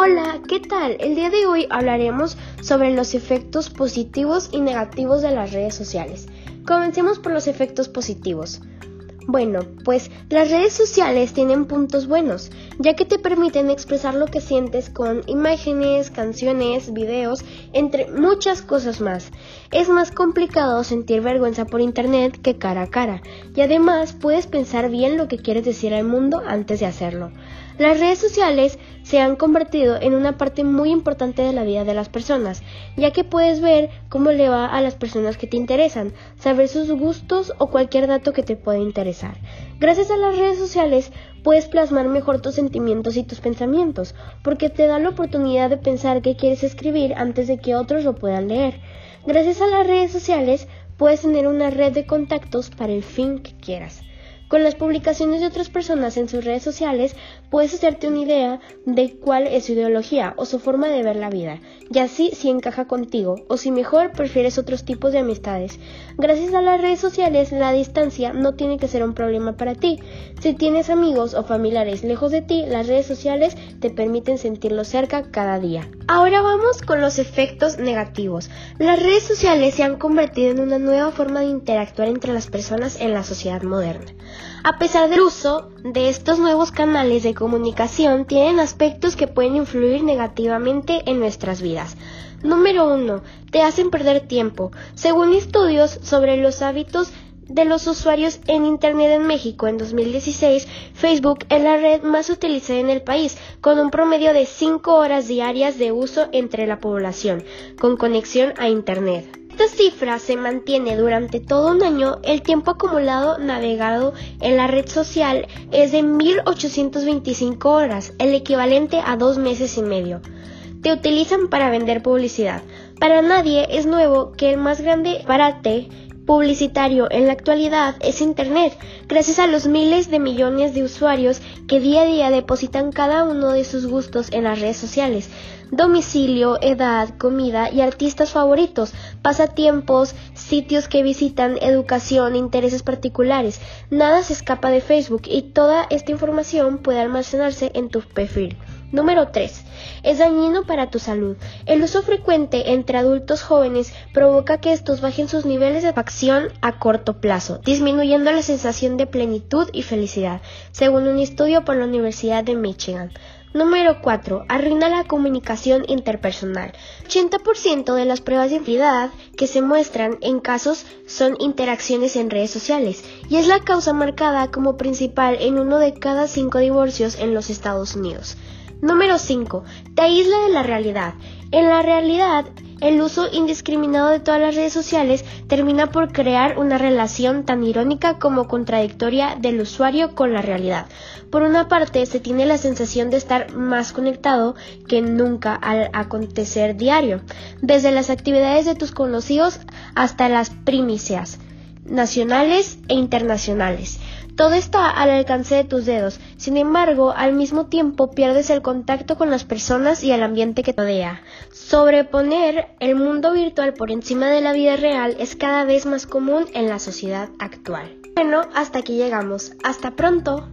Hola, ¿qué tal? El día de hoy hablaremos sobre los efectos positivos y negativos de las redes sociales. Comencemos por los efectos positivos. Bueno, pues las redes sociales tienen puntos buenos, ya que te permiten expresar lo que sientes con imágenes, canciones, videos, entre muchas cosas más. Es más complicado sentir vergüenza por internet que cara a cara, y además puedes pensar bien lo que quieres decir al mundo antes de hacerlo. Las redes sociales se han convertido en una parte muy importante de la vida de las personas, ya que puedes ver cómo le va a las personas que te interesan, saber sus gustos o cualquier dato que te pueda interesar. Gracias a las redes sociales puedes plasmar mejor tus sentimientos y tus pensamientos, porque te da la oportunidad de pensar qué quieres escribir antes de que otros lo puedan leer. Gracias a las redes sociales puedes tener una red de contactos para el fin que quieras. Con las publicaciones de otras personas en sus redes sociales puedes hacerte una idea de cuál es su ideología o su forma de ver la vida, y así si encaja contigo o si mejor prefieres otros tipos de amistades. Gracias a las redes sociales la distancia no tiene que ser un problema para ti. Si tienes amigos o familiares lejos de ti, las redes sociales te permiten sentirlos cerca cada día. Ahora vamos con los efectos negativos. Las redes sociales se han convertido en una nueva forma de interactuar entre las personas en la sociedad moderna. A pesar del uso de estos nuevos canales de comunicación, tienen aspectos que pueden influir negativamente en nuestras vidas. Número 1. Te hacen perder tiempo. Según estudios sobre los hábitos de los usuarios en Internet en México en 2016, Facebook es la red más utilizada en el país, con un promedio de 5 horas diarias de uso entre la población, con conexión a Internet esta cifra se mantiene durante todo un año, el tiempo acumulado navegado en la red social es de 1.825 horas, el equivalente a dos meses y medio. Te utilizan para vender publicidad. Para nadie es nuevo que el más grande parate publicitario en la actualidad es Internet, gracias a los miles de millones de usuarios que día a día depositan cada uno de sus gustos en las redes sociales domicilio, edad, comida y artistas favoritos, pasatiempos, sitios que visitan, educación, intereses particulares. Nada se escapa de Facebook y toda esta información puede almacenarse en tu perfil. Número 3. Es dañino para tu salud. El uso frecuente entre adultos jóvenes provoca que estos bajen sus niveles de facción a corto plazo, disminuyendo la sensación de plenitud y felicidad, según un estudio por la Universidad de Michigan. Número 4. Arruina la comunicación interpersonal. 80% de las pruebas de infidelidad que se muestran en casos son interacciones en redes sociales y es la causa marcada como principal en uno de cada cinco divorcios en los Estados Unidos. Número 5. Te aísla de la realidad. En la realidad, el uso indiscriminado de todas las redes sociales termina por crear una relación tan irónica como contradictoria del usuario con la realidad. Por una parte, se tiene la sensación de estar más conectado que nunca al acontecer diario, desde las actividades de tus conocidos hasta las primicias nacionales e internacionales. Todo está al alcance de tus dedos, sin embargo, al mismo tiempo pierdes el contacto con las personas y el ambiente que te rodea. Sobreponer el mundo virtual por encima de la vida real es cada vez más común en la sociedad actual. Bueno, hasta aquí llegamos. Hasta pronto.